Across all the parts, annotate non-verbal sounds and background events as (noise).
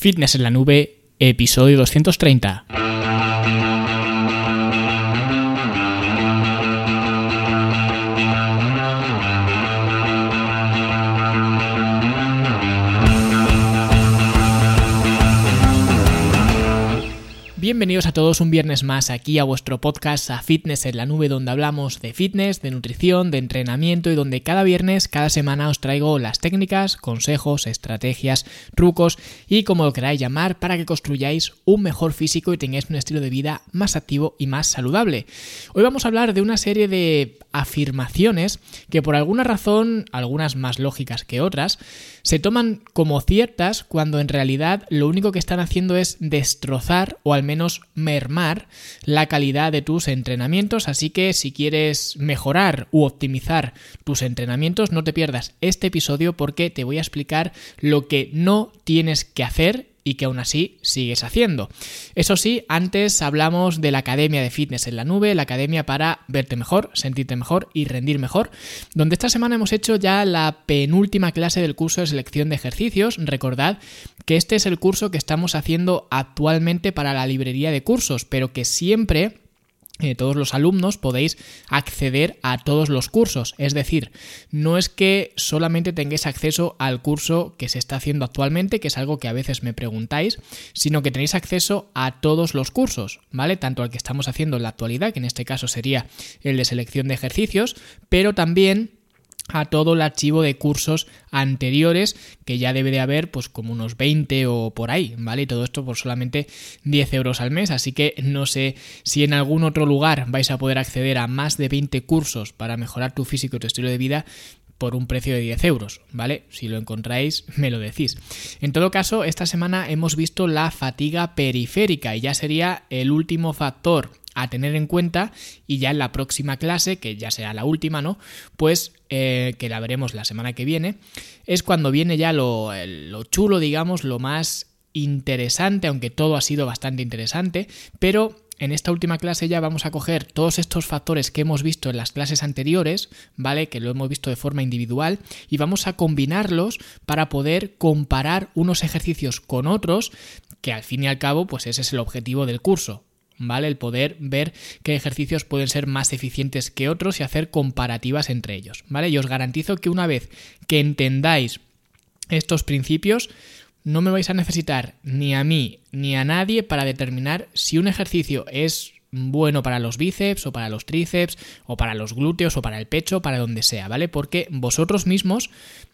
Fitness en la nube, episodio 230. Bienvenidos a todos un viernes más aquí a vuestro podcast a Fitness en la Nube donde hablamos de fitness, de nutrición, de entrenamiento y donde cada viernes, cada semana os traigo las técnicas, consejos, estrategias, trucos y como lo queráis llamar para que construyáis un mejor físico y tengáis un estilo de vida más activo y más saludable. Hoy vamos a hablar de una serie de afirmaciones que por alguna razón, algunas más lógicas que otras, se toman como ciertas cuando en realidad lo único que están haciendo es destrozar o al menos mermar la calidad de tus entrenamientos, así que si quieres mejorar u optimizar tus entrenamientos, no te pierdas este episodio porque te voy a explicar lo que no tienes que hacer y que aún así sigues haciendo. Eso sí, antes hablamos de la Academia de Fitness en la Nube, la Academia para verte mejor, sentirte mejor y rendir mejor, donde esta semana hemos hecho ya la penúltima clase del curso de selección de ejercicios. Recordad que este es el curso que estamos haciendo actualmente para la librería de cursos, pero que siempre eh, todos los alumnos podéis acceder a todos los cursos. Es decir, no es que solamente tengáis acceso al curso que se está haciendo actualmente, que es algo que a veces me preguntáis, sino que tenéis acceso a todos los cursos, ¿vale? Tanto al que estamos haciendo en la actualidad, que en este caso sería el de selección de ejercicios, pero también a todo el archivo de cursos anteriores que ya debe de haber pues como unos 20 o por ahí, ¿vale? Y todo esto por solamente 10 euros al mes, así que no sé si en algún otro lugar vais a poder acceder a más de 20 cursos para mejorar tu físico y tu estilo de vida por un precio de 10 euros, ¿vale? Si lo encontráis, me lo decís. En todo caso, esta semana hemos visto la fatiga periférica y ya sería el último factor a tener en cuenta y ya en la próxima clase, que ya será la última, ¿no? Pues eh, que la veremos la semana que viene, es cuando viene ya lo, lo chulo, digamos, lo más interesante, aunque todo ha sido bastante interesante, pero en esta última clase ya vamos a coger todos estos factores que hemos visto en las clases anteriores, ¿vale? Que lo hemos visto de forma individual y vamos a combinarlos para poder comparar unos ejercicios con otros, que al fin y al cabo, pues ese es el objetivo del curso, ¿vale? El poder ver qué ejercicios pueden ser más eficientes que otros y hacer comparativas entre ellos, ¿vale? Y os garantizo que una vez que entendáis estos principios, no me vais a necesitar ni a mí ni a nadie para determinar si un ejercicio es bueno para los bíceps o para los tríceps o para los glúteos o para el pecho, para donde sea, ¿vale? Porque vosotros mismos,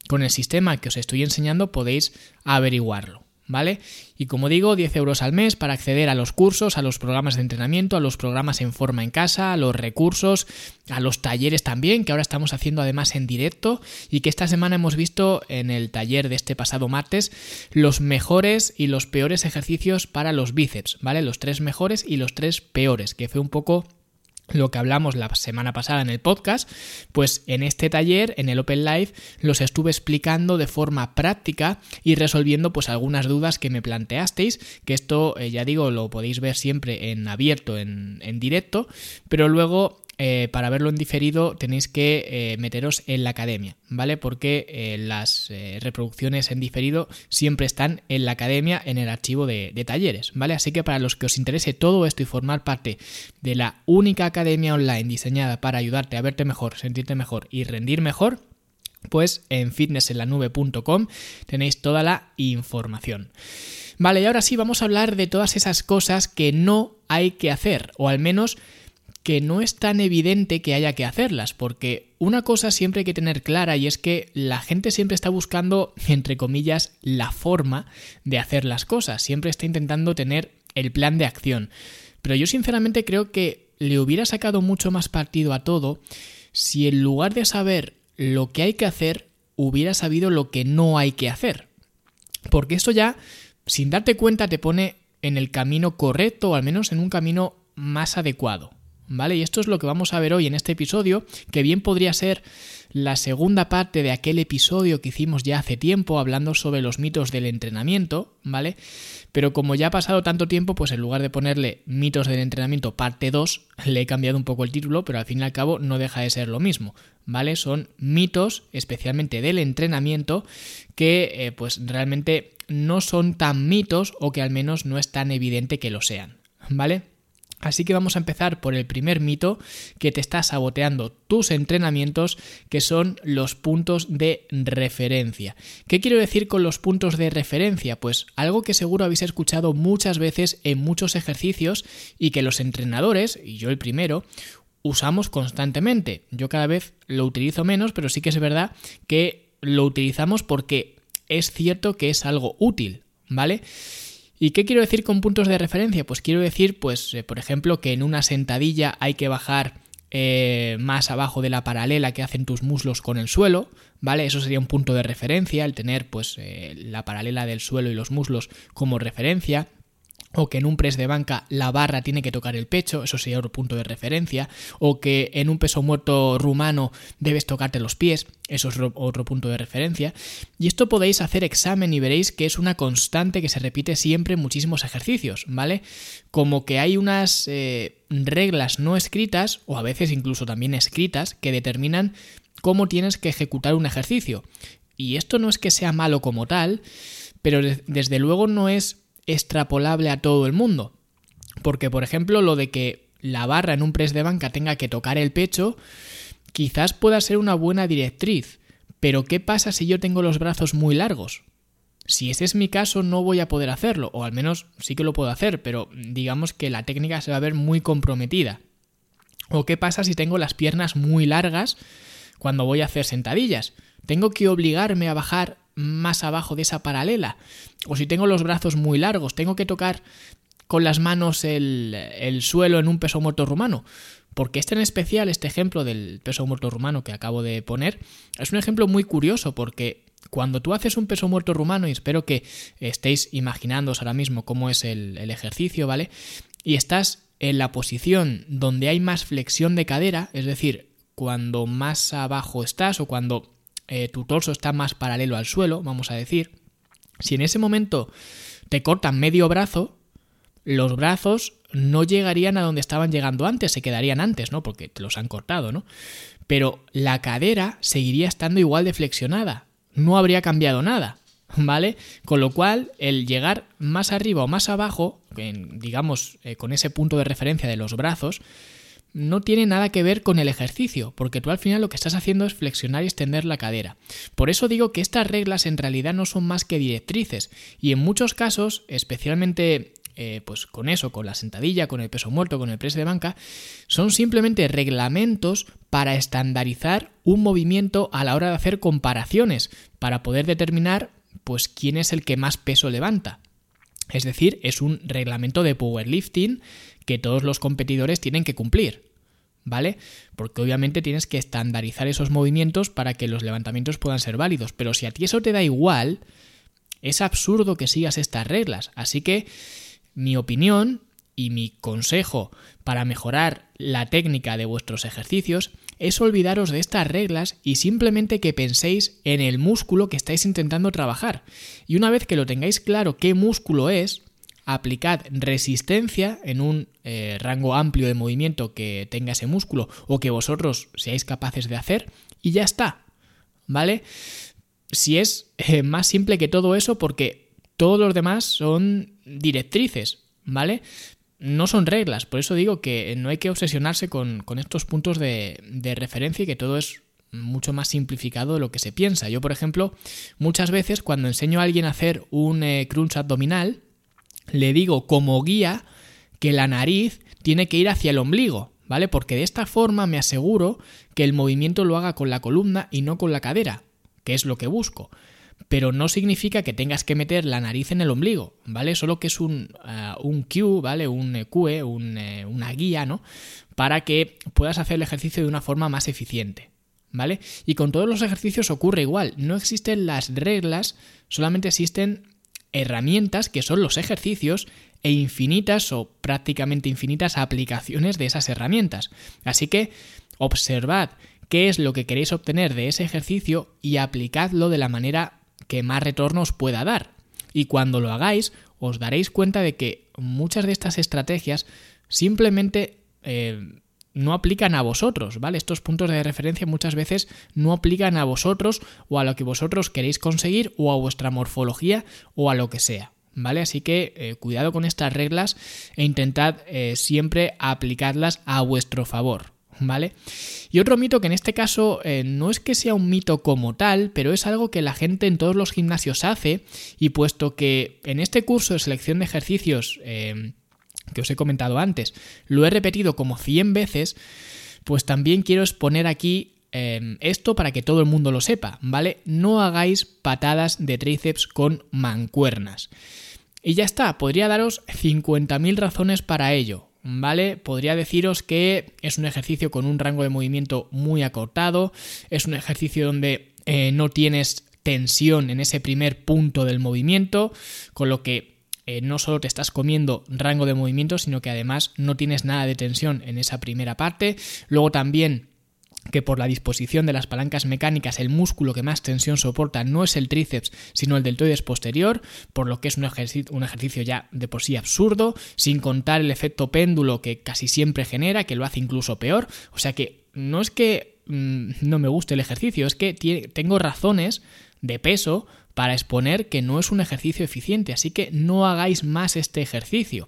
con el sistema que os estoy enseñando, podéis averiguarlo. ¿Vale? Y como digo, 10 euros al mes para acceder a los cursos, a los programas de entrenamiento, a los programas en forma en casa, a los recursos, a los talleres también, que ahora estamos haciendo además en directo y que esta semana hemos visto en el taller de este pasado martes los mejores y los peores ejercicios para los bíceps, ¿vale? Los tres mejores y los tres peores, que fue un poco lo que hablamos la semana pasada en el podcast, pues en este taller, en el Open Live, los estuve explicando de forma práctica y resolviendo pues algunas dudas que me planteasteis, que esto eh, ya digo lo podéis ver siempre en abierto, en, en directo, pero luego eh, para verlo en diferido tenéis que eh, meteros en la academia, ¿vale? Porque eh, las reproducciones en diferido siempre están en la academia en el archivo de, de, talleres, ¿vale? Así que para los que os interese todo esto y formar parte de la única academia online diseñada para ayudarte a verte mejor, sentirte mejor y rendir mejor, pues en fitnessenlanube.com tenéis toda la información. Vale, y ahora sí vamos a hablar de todas esas cosas que no hay que hacer, o al menos que no es tan evidente que haya que hacerlas, porque una cosa siempre hay que tener clara y es que la gente siempre está buscando, entre comillas, la forma de hacer las cosas, siempre está intentando tener el plan de acción. Pero yo sinceramente creo que le hubiera sacado mucho más partido a todo si en lugar de saber lo que hay que hacer, hubiera sabido lo que no hay que hacer. Porque esto ya, sin darte cuenta, te pone en el camino correcto o al menos en un camino más adecuado. ¿Vale? Y esto es lo que vamos a ver hoy en este episodio, que bien podría ser la segunda parte de aquel episodio que hicimos ya hace tiempo hablando sobre los mitos del entrenamiento, ¿vale? Pero como ya ha pasado tanto tiempo, pues en lugar de ponerle mitos del entrenamiento parte 2, le he cambiado un poco el título, pero al fin y al cabo no deja de ser lo mismo, ¿vale? Son mitos, especialmente del entrenamiento, que eh, pues realmente no son tan mitos o que al menos no es tan evidente que lo sean, ¿vale? Así que vamos a empezar por el primer mito que te está saboteando tus entrenamientos, que son los puntos de referencia. ¿Qué quiero decir con los puntos de referencia? Pues algo que seguro habéis escuchado muchas veces en muchos ejercicios y que los entrenadores, y yo el primero, usamos constantemente. Yo cada vez lo utilizo menos, pero sí que es verdad que lo utilizamos porque es cierto que es algo útil, ¿vale? ¿Y qué quiero decir con puntos de referencia? Pues quiero decir, pues, eh, por ejemplo, que en una sentadilla hay que bajar eh, más abajo de la paralela que hacen tus muslos con el suelo, ¿vale? Eso sería un punto de referencia, el tener, pues, eh, la paralela del suelo y los muslos como referencia o que en un press de banca la barra tiene que tocar el pecho, eso sería otro punto de referencia, o que en un peso muerto rumano debes tocarte los pies, eso es otro punto de referencia. Y esto podéis hacer examen y veréis que es una constante que se repite siempre en muchísimos ejercicios, ¿vale? Como que hay unas eh, reglas no escritas, o a veces incluso también escritas, que determinan cómo tienes que ejecutar un ejercicio. Y esto no es que sea malo como tal, pero desde luego no es extrapolable a todo el mundo. Porque, por ejemplo, lo de que la barra en un press de banca tenga que tocar el pecho, quizás pueda ser una buena directriz. Pero ¿qué pasa si yo tengo los brazos muy largos? Si ese es mi caso, no voy a poder hacerlo, o al menos sí que lo puedo hacer, pero digamos que la técnica se va a ver muy comprometida. ¿O qué pasa si tengo las piernas muy largas cuando voy a hacer sentadillas? Tengo que obligarme a bajar más abajo de esa paralela. O si tengo los brazos muy largos, tengo que tocar con las manos el, suelo en un peso muerto rumano. Porque este en especial, este ejemplo del peso muerto rumano que acabo de poner, es un ejemplo muy curioso porque cuando tú haces un peso muerto rumano, y espero que estéis imaginándoos ahora mismo cómo es el, el ejercicio, ¿vale? Y estás en la posición donde hay más flexión de cadera, es decir, cuando más abajo estás o cuando eh, tu torso está más paralelo al suelo, vamos a decir, si en ese momento te cortan medio brazo, los brazos no llegarían a donde estaban llegando antes, se quedarían antes, ¿no? Porque te los han cortado, ¿no? Pero la cadera seguiría estando igual de flexionada, no habría cambiado nada, ¿vale? Con lo cual, el llegar más arriba o más abajo, digamos, eh, con ese punto de referencia de los brazos, no tiene nada que ver con el ejercicio, porque tú al final lo que estás haciendo es flexionar y extender la cadera. Por eso digo que estas reglas en realidad no son más que directrices, y en muchos casos, especialmente eh, pues con eso, con la sentadilla, con el peso muerto, con el press de banca, son simplemente reglamentos para estandarizar un movimiento a la hora de hacer comparaciones, para poder determinar pues quién es el que más peso levanta. Es decir, es un reglamento de powerlifting que todos los competidores tienen que cumplir. ¿Vale? Porque obviamente tienes que estandarizar esos movimientos para que los levantamientos puedan ser válidos. Pero si a ti eso te da igual, es absurdo que sigas estas reglas. Así que mi opinión y mi consejo para mejorar la técnica de vuestros ejercicios es olvidaros de estas reglas y simplemente que penséis en el músculo que estáis intentando trabajar. Y una vez que lo tengáis claro qué músculo es, aplicad resistencia en un eh, rango amplio de movimiento que tenga ese músculo o que vosotros seáis capaces de hacer y ya está. ¿Vale? Si es eh, más simple que todo eso porque todos los demás son directrices, ¿vale? No son reglas, por eso digo que no hay que obsesionarse con, estos puntos de, de referencia y que todo es mucho más simplificado de lo que se piensa. Yo, por ejemplo, muchas veces cuando enseño a alguien a hacer un eh, crunch abdominal, le digo como guía que la nariz tiene que ir hacia el ombligo, ¿vale? Porque de esta forma me aseguro que el movimiento lo haga con la columna y no con la cadera, que es lo que busco. Pero no significa que tengas que meter la nariz en el ombligo, ¿vale? Solo que es un, uh, un ¿vale? Un eh, cue, un, eh, una guía, ¿no? Para que puedas hacer el ejercicio de una forma más eficiente, ¿vale? Y con todos los ejercicios ocurre igual. No existen las reglas, solamente existen herramientas que son los ejercicios e infinitas o prácticamente infinitas aplicaciones de esas herramientas. Así que observad qué es lo que queréis obtener de ese ejercicio y aplicadlo de la manera que más retorno os pueda dar. Y cuando lo hagáis, os daréis cuenta de que muchas de estas estrategias simplemente eh, no aplican a vosotros, ¿vale? Estos puntos de referencia muchas veces no aplican a vosotros o a lo que vosotros queréis conseguir o a vuestra morfología o a lo que sea. ¿Vale? Así que eh, cuidado con estas reglas e intentad eh, siempre aplicarlas a vuestro favor. ¿Vale? Y otro mito que en este caso eh, no es que sea un mito como tal, pero es algo que la gente en todos los gimnasios hace y puesto que en este curso de selección de ejercicios que os he comentado antes, lo he repetido como 100 veces, pues también quiero exponer aquí em, esto para que todo el mundo lo sepa, ¿vale? No hagáis patadas de tríceps con mancuernas. Y ya está, podría daros 50.000 razones para ello, ¿vale? Podría deciros que es un ejercicio con un rango de movimiento muy acortado, es un ejercicio donde eh, no tienes tensión en ese primer punto del movimiento, con lo que eh, no solo te estás comiendo rango de movimiento, sino que además no tienes nada de tensión en esa primera parte. Luego también que por la disposición de las palancas mecánicas el músculo que más tensión soporta no es el tríceps, sino el deltoides posterior, por lo que es un ejercicio, un ejercicio ya de por sí absurdo, sin contar el efecto péndulo que casi siempre genera, que lo hace incluso peor. O sea que no es que mm, no me guste el ejercicio, es que tengo razones de peso para exponer que no es un ejercicio eficiente, así que no hagáis más este ejercicio.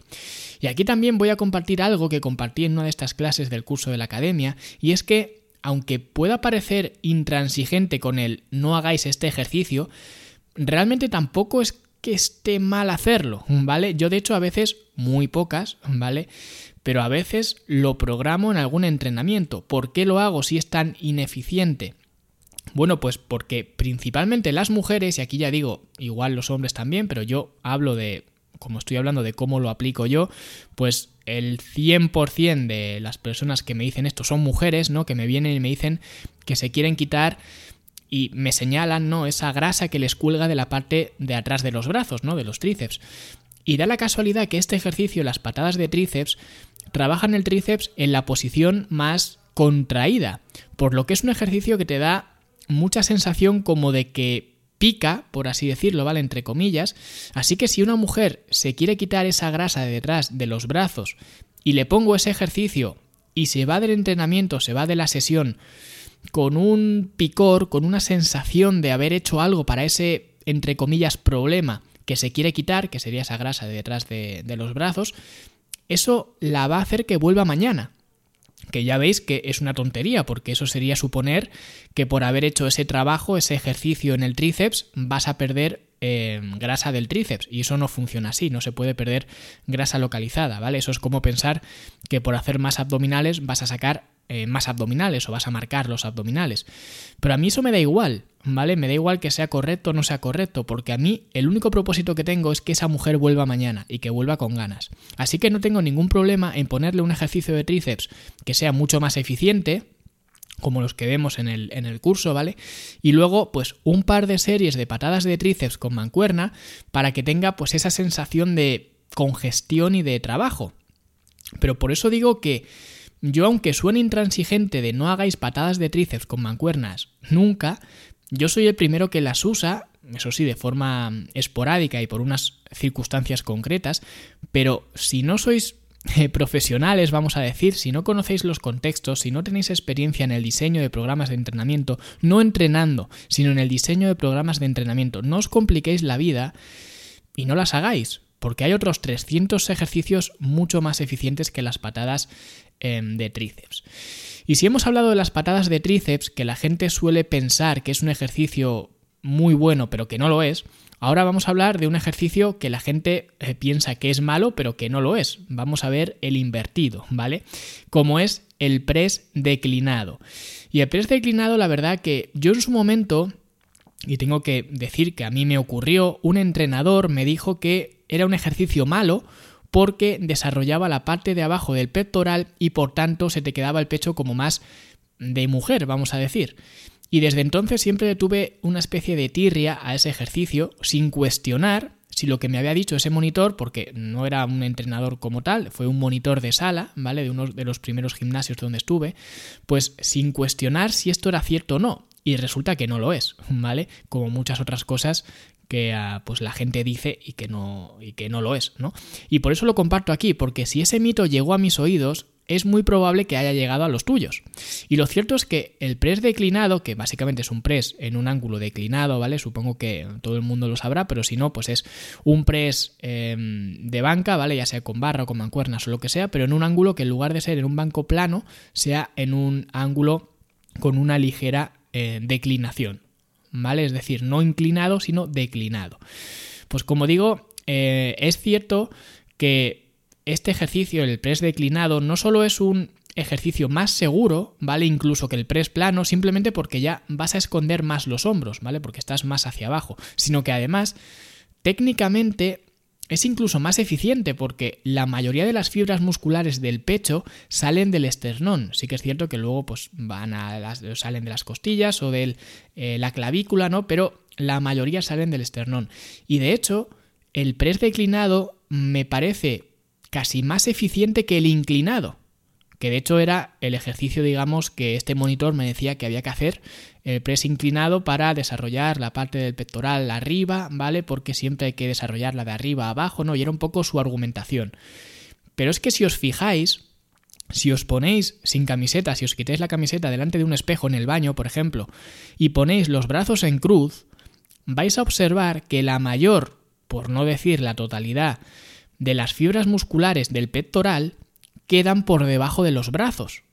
Y aquí también voy a compartir algo que compartí en una de estas clases del curso de la academia, y es que, aunque pueda parecer intransigente con el no hagáis este ejercicio, realmente tampoco es que esté mal hacerlo, ¿vale? Yo de hecho a veces, muy pocas, ¿vale? Pero a veces lo programo en algún entrenamiento. ¿Por qué lo hago si es tan ineficiente? Bueno, pues porque principalmente las mujeres, y aquí ya digo, igual los hombres también, pero yo hablo de, como estoy hablando de cómo lo aplico yo, pues el 100% de las personas que me dicen esto son mujeres, ¿no? Que me vienen y me dicen que se quieren quitar y me señalan, ¿no? Esa grasa que les cuelga de la parte de atrás de los brazos, ¿no? De los tríceps. Y da la casualidad que este ejercicio, las patadas de tríceps, trabajan el tríceps en la posición más contraída, por lo que es un ejercicio que te da mucha sensación como de que pica, por así decirlo, ¿vale? Entre comillas. Así que si una mujer se quiere quitar esa grasa de detrás de los brazos y le pongo ese ejercicio y se va del entrenamiento, se va de la sesión con un picor, con una sensación de haber hecho algo para ese, entre comillas, problema que se quiere quitar, que sería esa grasa de detrás de, de los brazos, eso la va a hacer que vuelva mañana que ya veis que es una tontería, porque eso sería suponer que por haber hecho ese trabajo, ese ejercicio en el tríceps, vas a perder eh, grasa del tríceps. Y eso no funciona así, no se puede perder grasa localizada, ¿vale? Eso es como pensar que por hacer más abdominales vas a sacar eh, más abdominales o vas a marcar los abdominales. Pero a mí eso me da igual, ¿vale? Me da igual que sea correcto o no sea correcto, porque a mí el único propósito que tengo es que esa mujer vuelva mañana y que vuelva con ganas. Así que no tengo ningún problema en ponerle un ejercicio de tríceps que sea mucho más eficiente, como los que vemos en el, en el, curso, ¿vale? Y luego, pues, un par de series de patadas de tríceps con mancuerna para que tenga, pues, esa sensación de congestión y de trabajo. Pero por eso digo que yo, aunque suene intransigente de no hagáis patadas de tríceps con mancuernas nunca, yo soy el primero que las usa, eso sí, de forma esporádica y por unas circunstancias concretas, pero si no sois eh, profesionales, vamos a decir, si no conocéis los contextos, si no tenéis experiencia en el diseño de programas de entrenamiento, no entrenando, sino en el diseño de programas de entrenamiento, no os compliquéis la vida y no las hagáis, porque hay otros 300 ejercicios mucho más eficientes que las patadas Em, de tríceps. Y si hemos hablado de las patadas de tríceps, que la gente suele pensar que es un ejercicio muy bueno, pero que no lo es, ahora vamos a hablar de un ejercicio que la gente eh, piensa que es malo, pero que no lo es. Vamos a ver el invertido, ¿vale? Como es el press declinado. Y el press declinado, la verdad que yo en su momento, y tengo que decir que a mí me ocurrió, un entrenador me dijo que era un ejercicio malo porque desarrollaba la parte de abajo del pectoral y por tanto se te quedaba el pecho como más de mujer, vamos a decir. Y desde entonces siempre tuve una especie de tirria a ese ejercicio sin cuestionar si lo que me había dicho ese monitor, porque no era un entrenador como tal, fue un monitor de sala, ¿vale? De uno de los primeros gimnasios donde estuve, pues sin cuestionar si esto era cierto o no. Y resulta que no lo es, ¿vale? Como muchas otras cosas que ah, pues la gente dice y que no y que no lo es, ¿no? Y por eso lo comparto aquí, porque si ese mito llegó a mis oídos, es muy probable que haya llegado a los tuyos. Y lo cierto es que el press declinado, que básicamente es un press en un ángulo declinado, ¿vale? Supongo que todo el mundo lo sabrá, pero si no, pues es un press em, de banca, ¿vale? Ya sea con barra o con mancuernas o lo que sea, pero en un ángulo que en lugar de ser en un banco plano, sea en un ángulo con una ligera eh, declinación, ¿vale? Es decir, no inclinado, sino declinado. Pues como digo, eh, es cierto que este ejercicio, el press declinado, no solo es un ejercicio más seguro, ¿vale? Incluso que el press plano, simplemente porque ya vas a esconder más los hombros, ¿vale? Porque estás más hacia abajo, sino que además, técnicamente es incluso más eficiente porque la mayoría de las fibras musculares del pecho salen del esternón. Sí que es cierto que luego pues van a las, salen de las costillas o de eh, la clavícula, ¿no? Pero la mayoría salen del esternón. Y de hecho, el press declinado me parece casi más eficiente que el inclinado, que de hecho era el ejercicio, digamos, que este monitor me decía que había que hacer, el press inclinado para desarrollar la parte del pectoral arriba, ¿vale? Porque siempre hay que desarrollarla de arriba a abajo, ¿no? Y era un poco su argumentación. Pero es que si os fijáis, si os ponéis sin camiseta, si os quitáis la camiseta delante de un espejo en el baño, por ejemplo, y ponéis los brazos en cruz, vais a observar que la mayor, por no decir la totalidad, de las fibras musculares del pectoral quedan por debajo de los brazos,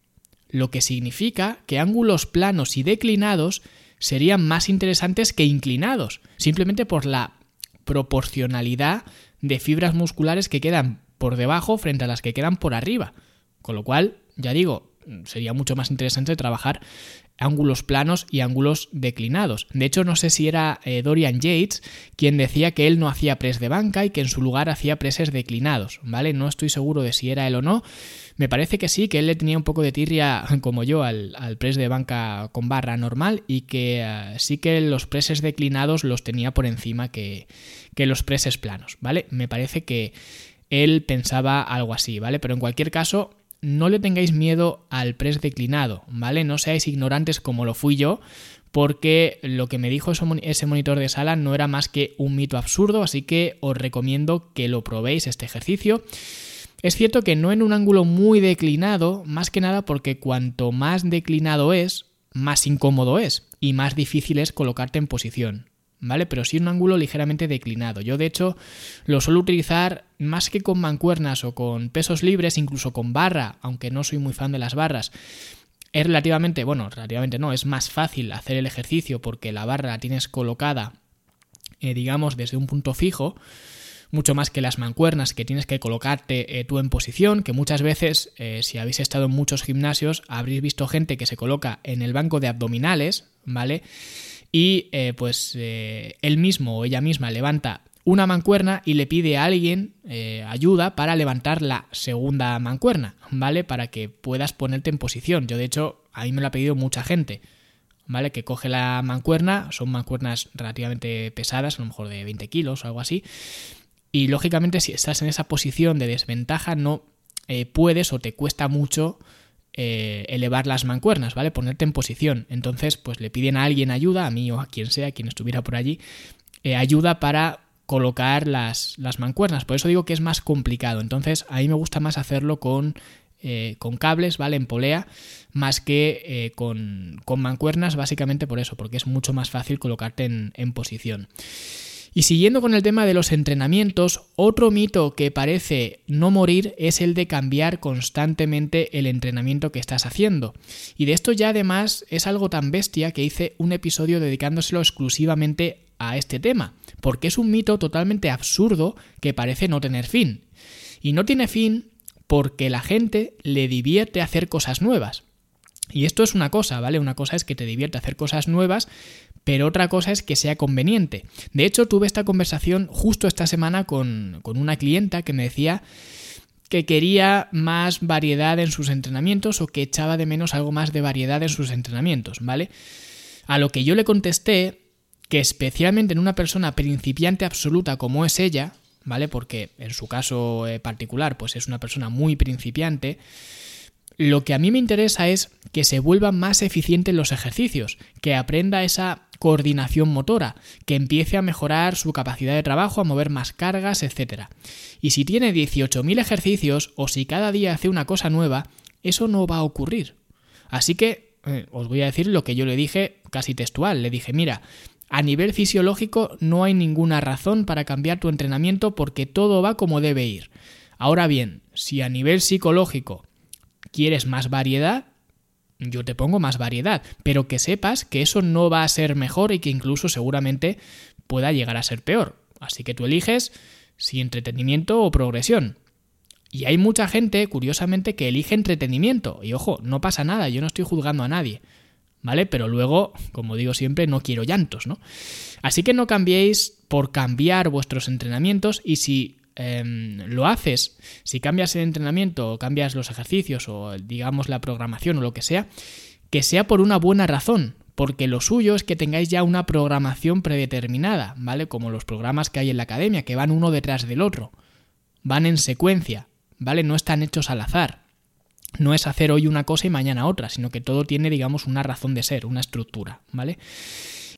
lo que significa que ángulos planos y declinados serían más interesantes que inclinados, simplemente por la proporcionalidad de fibras musculares que quedan por debajo frente a las que quedan por arriba. Con lo cual, ya digo, sería mucho más interesante trabajar ángulos planos y ángulos declinados. De hecho, no sé si era eh, Dorian Yates quien decía que él no hacía press de banca y que en su lugar hacía presses declinados, ¿vale? No estoy seguro de si era él o no. Me parece que sí, que él le tenía un poco de tirria, (laughs) como yo, al, al press de banca con barra normal y que eh, sí que los presses declinados los tenía por encima que, que los presses planos, ¿vale? Me parece que él pensaba algo así, ¿vale? Pero en cualquier caso, no le tengáis miedo al press declinado, ¿vale? No seáis ignorantes como lo fui yo, porque lo que me dijo ese monitor de sala no era más que un mito absurdo, así que os recomiendo que lo probéis este ejercicio. Es cierto que no en un ángulo muy declinado, más que nada porque cuanto más declinado es, más incómodo es y más difícil es colocarte en posición. ¿Vale? Pero sí un ángulo ligeramente declinado. Yo de hecho lo suelo utilizar más que con mancuernas o con pesos libres, incluso con barra, aunque no soy muy fan de las barras. Es relativamente, bueno, relativamente no, es más fácil hacer el ejercicio porque la barra la tienes colocada, eh, digamos, desde un punto fijo mucho más que las mancuernas que tienes que colocarte eh, tú en posición, que muchas veces, eh, si habéis estado en muchos gimnasios, habréis visto gente que se coloca en el banco de abdominales, ¿vale? Y eh, pues eh, él mismo o ella misma levanta una mancuerna y le pide a alguien eh, ayuda para levantar la segunda mancuerna, ¿vale? Para que puedas ponerte en posición. Yo de hecho, a mí me lo ha pedido mucha gente, ¿vale? Que coge la mancuerna, son mancuernas relativamente pesadas, a lo mejor de 20 kilos o algo así. Y lógicamente si estás en esa posición de desventaja no puedes o te cuesta mucho eh, elevar las mancuernas, ¿vale? Ponerte en posición. Entonces, pues le piden a alguien ayuda, a mí o a quien sea, quien estuviera por allí, eh, ayuda para colocar las, las, mancuernas. Por eso digo que es más complicado. Entonces, a mí me gusta más hacerlo con, eh, con cables, ¿vale? En polea, más que con, con, mancuernas, básicamente por eso, porque es mucho más fácil colocarte en, en posición. Y siguiendo con el tema de los entrenamientos, otro mito que parece no morir es el de cambiar constantemente el entrenamiento que estás haciendo. Y de esto ya además es algo tan bestia que hice un episodio dedicándoselo exclusivamente a este tema, porque es un mito totalmente absurdo que parece no tener fin. Y no tiene fin porque la gente le divierte hacer cosas nuevas. Y esto es una cosa, ¿vale? Una cosa es que te divierte hacer cosas nuevas, pero otra cosa es que sea conveniente. De hecho, tuve esta conversación justo esta semana con, una clienta que me decía que quería más variedad en sus entrenamientos o que echaba de menos algo más de variedad en sus entrenamientos, ¿vale? A lo que yo le contesté que especialmente en una persona principiante absoluta como es ella, ¿vale? Porque en su caso eh, particular, pues es una persona muy principiante, lo que a mí me interesa es que se vuelvan más eficientes los ejercicios, que aprenda esa coordinación motora, que empiece a mejorar su capacidad de trabajo, a mover más cargas, etc. Y si tiene 18.000 ejercicios o si cada día hace una cosa nueva, eso no va a ocurrir. Así que eh, os voy a decir lo que yo le dije casi textual. Le dije, mira, a nivel fisiológico no hay ninguna razón para cambiar tu entrenamiento porque todo va como debe ir. Ahora bien, si a nivel psicológico quieres más variedad, yo te pongo más variedad, pero que sepas que eso no va a ser mejor y que incluso seguramente pueda llegar a ser peor. Así que tú eliges si entretenimiento o progresión. Y hay mucha gente, curiosamente, que elige entretenimiento. Y ojo, no pasa nada, yo no estoy juzgando a nadie. ¿Vale? Pero luego, como digo siempre, no quiero llantos, ¿no? Así que no cambiéis por cambiar vuestros entrenamientos y si em, lo haces, si cambias el entrenamiento o cambias los ejercicios o digamos la programación o lo que sea, que sea por una buena razón, porque lo suyo es que tengáis ya una programación predeterminada, ¿vale? Como los programas que hay en la academia, que van uno detrás del otro, van en secuencia, ¿vale? No están hechos al azar. No es hacer hoy una cosa y mañana otra, sino que todo tiene, digamos, una razón de ser, una estructura, ¿vale?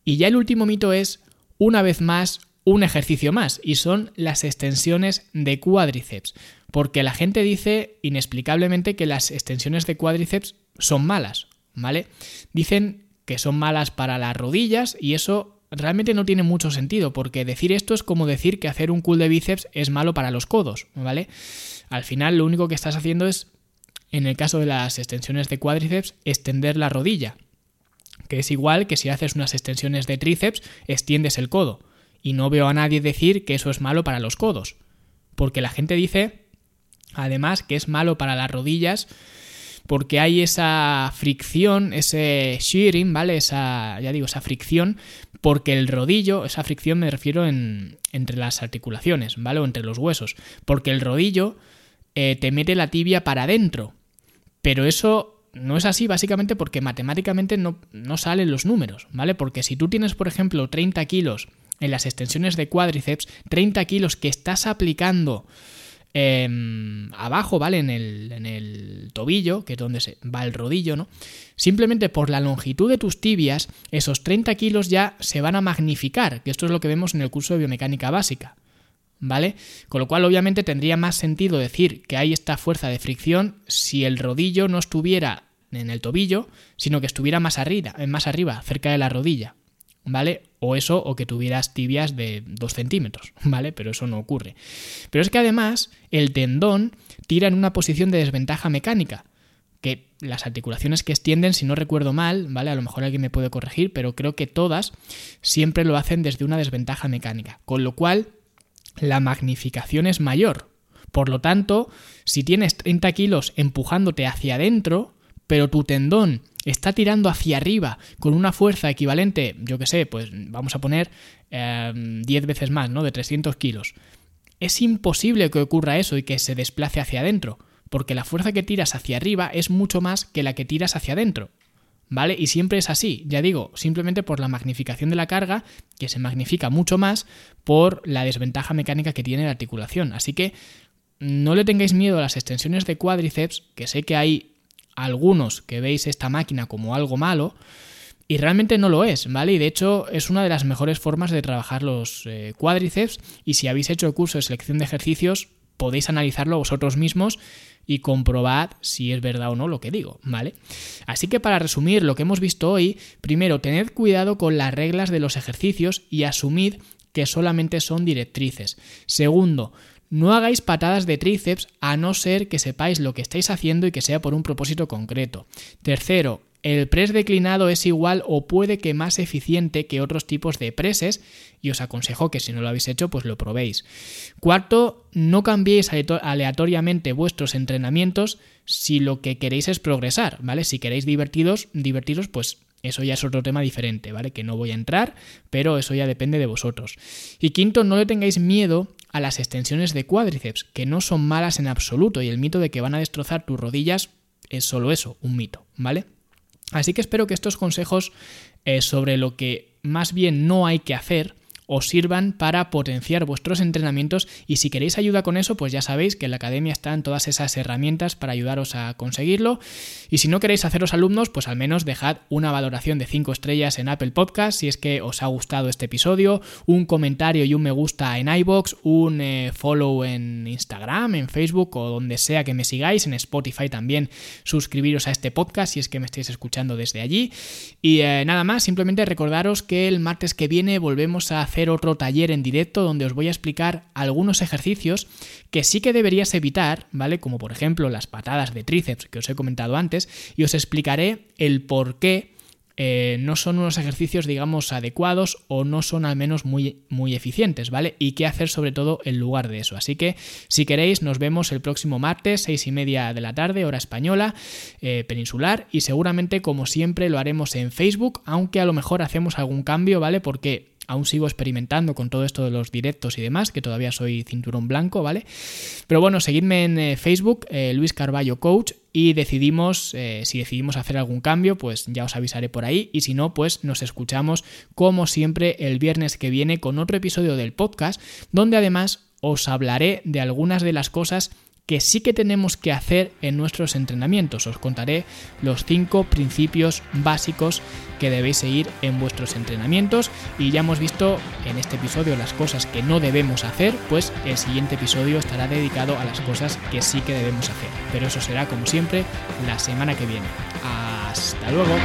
Y ya el último mito es, una vez más, un ejercicio más, y son las extensiones de cuádriceps, porque la gente dice inexplicablemente que las extensiones de cuádriceps son malas, ¿vale? Dicen que son malas para las rodillas y eso realmente no tiene mucho sentido porque decir esto es como decir que hacer un cool de bíceps es malo para los codos, ¿vale? Al final lo único que estás haciendo es, en el caso de las extensiones de cuádriceps, extender la rodilla, que es igual que si haces unas extensiones de tríceps, extiendes el codo. Y no veo a nadie decir que eso es malo para los codos, porque la gente dice, además, que es malo para las rodillas porque hay esa fricción, ese shearing, ¿vale? Esa, ya digo, esa fricción, porque el rodillo, esa fricción me refiero en, entre las articulaciones, ¿vale? O entre los huesos, porque el rodillo eh, te mete la tibia para adentro, pero eso no es así básicamente porque matemáticamente no, no salen los números, ¿vale? Porque si tú tienes, por ejemplo, 30 kilos en las extensiones de cuádriceps, 30 kilos que estás aplicando Em, abajo, ¿vale? En el, en el tobillo, que es donde se va el rodillo, ¿no? Simplemente por la longitud de tus tibias, esos 30 kilos ya se van a magnificar, que esto es lo que vemos en el curso de biomecánica básica. ¿Vale? Con lo cual, obviamente, tendría más sentido decir que hay esta fuerza de fricción si el rodillo no estuviera en el tobillo, sino que estuviera más arriba, más arriba, cerca de la rodilla. ¿Vale? O eso, o que tuvieras tibias de 2 centímetros, (laughs) ¿vale? Pero eso no ocurre. Pero es que además el tendón tira en una posición de desventaja mecánica, que las articulaciones que extienden, si no recuerdo mal, ¿vale? A lo mejor alguien me puede corregir, pero creo que todas siempre lo hacen desde una desventaja mecánica, con lo cual la magnificación es mayor. Por lo tanto, si tienes 30 kilos empujándote hacia adentro, pero tu tendón está tirando hacia arriba con una fuerza equivalente, yo que sé, pues vamos a poner 10 em, veces más, ¿no? De 300 kilos. Es imposible que ocurra eso y que se desplace hacia adentro, porque la fuerza que tiras hacia arriba es mucho más que la que tiras hacia adentro. ¿Vale? Y siempre es así, ya digo, simplemente por la magnificación de la carga, que se magnifica mucho más por la desventaja mecánica que tiene la articulación. Así que no le tengáis miedo a las extensiones de cuádriceps, que sé que hay algunos que veis esta máquina como algo malo, y realmente no lo es, ¿vale? Y de hecho es una de las mejores formas de trabajar los eh, cuádriceps y si habéis hecho el curso de selección de ejercicios podéis analizarlo vosotros mismos y comprobad si es verdad o no lo que digo, ¿vale? Así que para resumir lo que hemos visto hoy, primero tened cuidado con las reglas de los ejercicios y asumid que solamente son directrices. Segundo, no hagáis patadas de tríceps a no ser que sepáis lo que estáis haciendo y que sea por un propósito concreto. Tercero, el press declinado es igual o puede que más eficiente que otros tipos de preses y os aconsejo que si no lo habéis hecho pues lo probéis. Cuarto, no cambiéis aleatoriamente vuestros entrenamientos si lo que queréis es progresar, ¿vale? Si queréis divertidos, divertiros pues eso ya es otro tema diferente, ¿vale? Que no voy a entrar, pero eso ya depende de vosotros. Y quinto, no le tengáis miedo a las extensiones de cuádriceps, que no son malas en absoluto, y el mito de que van a destrozar tus rodillas es solo eso, un mito, ¿vale? Así que espero que estos consejos eh, sobre lo que más bien no hay que hacer, os sirvan para potenciar vuestros entrenamientos y si queréis ayuda con eso, pues ya sabéis que en la academia están todas esas herramientas para ayudaros a conseguirlo. Y si no queréis haceros alumnos, pues al menos dejad una valoración de 5 estrellas en Apple Podcast si es que os ha gustado este episodio, un comentario y un me gusta en iBox, un eh, follow en Instagram, en Facebook o donde sea que me sigáis, en Spotify también suscribiros a este podcast si es que me estáis escuchando desde allí. Y eh, nada más, simplemente recordaros que el martes que viene volvemos a otro taller en directo donde os voy a explicar algunos ejercicios que sí que deberías evitar, ¿vale? Como por ejemplo las patadas de tríceps que os he comentado antes, y os explicaré el por qué eh, no son unos ejercicios, digamos, adecuados o no son al menos muy, muy eficientes, ¿vale? Y qué hacer sobre todo en lugar de eso. Así que, si queréis, nos vemos el próximo martes, seis y media de la tarde, hora española, eh, peninsular, y seguramente, como siempre, lo haremos en Facebook, aunque a lo mejor hacemos algún cambio, ¿vale? Porque aún sigo experimentando con todo esto de los directos y demás, que todavía soy cinturón blanco, ¿vale? Pero bueno, seguidme en eh, Facebook, eh, Luis Carballo Coach, y decidimos, eh, si decidimos hacer algún cambio, pues ya os avisaré por ahí, y si no, pues nos escuchamos como siempre el viernes que viene con otro episodio del podcast, donde además os hablaré de algunas de las cosas que sí que tenemos que hacer en nuestros entrenamientos. Os contaré los cinco principios básicos que debéis seguir en vuestros entrenamientos y ya hemos visto en este episodio las cosas que no debemos hacer, pues el siguiente episodio estará dedicado a las cosas que sí que debemos hacer. Pero eso será como siempre la semana que viene. Hasta luego.